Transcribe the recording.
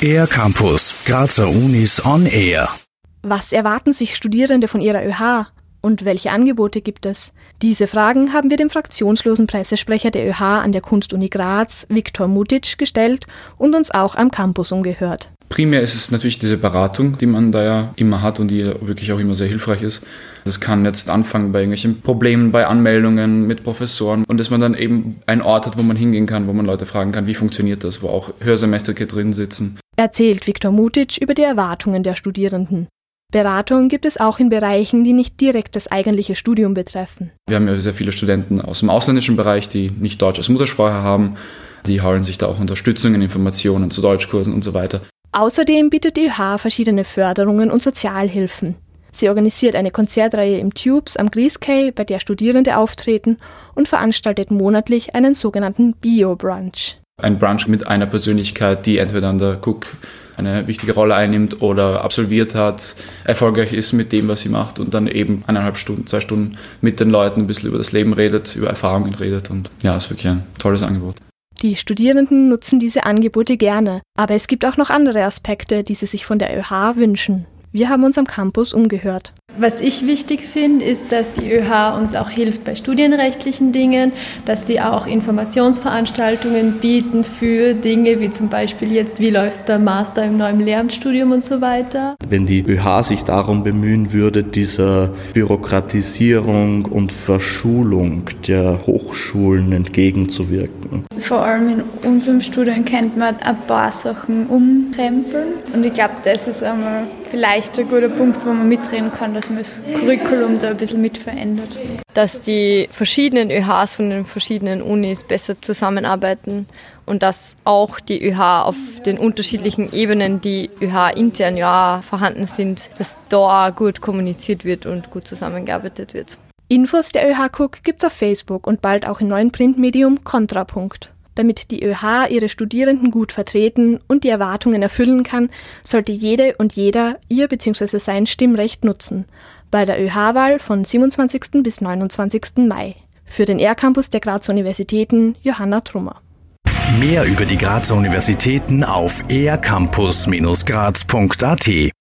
Air Campus, Grazer Unis on Air. Was erwarten sich Studierende von ihrer ÖH? Und welche Angebote gibt es? Diese Fragen haben wir dem fraktionslosen Pressesprecher der ÖH an der Kunstuni Graz, Viktor Mutic, gestellt und uns auch am Campus umgehört. Primär ist es natürlich diese Beratung, die man da ja immer hat und die wirklich auch immer sehr hilfreich ist. Das kann jetzt anfangen bei irgendwelchen Problemen, bei Anmeldungen mit Professoren und dass man dann eben einen Ort hat, wo man hingehen kann, wo man Leute fragen kann, wie funktioniert das, wo auch Hörsemester drin sitzen. Erzählt Viktor Mutic über die Erwartungen der Studierenden. Beratung gibt es auch in Bereichen, die nicht direkt das eigentliche Studium betreffen. Wir haben ja sehr viele Studenten aus dem ausländischen Bereich, die nicht Deutsch als Muttersprache haben. Die holen sich da auch Unterstützungen, Informationen zu Deutschkursen und so weiter. Außerdem bietet die ÖH verschiedene Förderungen und Sozialhilfen. Sie organisiert eine Konzertreihe im Tubes am Grieskay, bei der Studierende auftreten und veranstaltet monatlich einen sogenannten Bio-Brunch. Ein Brunch mit einer Persönlichkeit, die entweder an der Cook eine wichtige Rolle einnimmt oder absolviert hat, erfolgreich ist mit dem, was sie macht und dann eben eineinhalb Stunden, zwei Stunden mit den Leuten ein bisschen über das Leben redet, über Erfahrungen redet und ja, ist wirklich ein tolles Angebot. Die Studierenden nutzen diese Angebote gerne, aber es gibt auch noch andere Aspekte, die sie sich von der ÖH wünschen. Wir haben uns am Campus umgehört. Was ich wichtig finde, ist, dass die ÖH uns auch hilft bei studienrechtlichen Dingen, dass sie auch Informationsveranstaltungen bieten für Dinge wie zum Beispiel jetzt, wie läuft der Master im neuen Lehramtsstudium und so weiter. Wenn die ÖH sich darum bemühen würde, dieser Bürokratisierung und Verschulung der Hochschulen entgegenzuwirken. Vor allem in unserem Studium kennt man ein paar Sachen umkrempeln und ich glaube, das ist einmal vielleicht ein guter Punkt, wo man mitreden kann, dass man das Curriculum da ein bisschen mit verändert. Dass die verschiedenen ÖHs von den verschiedenen Unis besser zusammenarbeiten und dass auch die ÖH auf den unterschiedlichen Ebenen, die ÖH intern ja vorhanden sind, dass da gut kommuniziert wird und gut zusammengearbeitet wird. Infos der ÖH Cook gibt's auf Facebook und bald auch im neuen Printmedium Kontrapunkt. Damit die ÖH ihre Studierenden gut vertreten und die Erwartungen erfüllen kann, sollte jede und jeder ihr bzw. sein Stimmrecht nutzen. Bei der ÖH-Wahl von 27. bis 29. Mai. Für den R-Campus der Grazer Universitäten Johanna Trummer. Mehr über die Grazer Universitäten auf ercampus-graz.at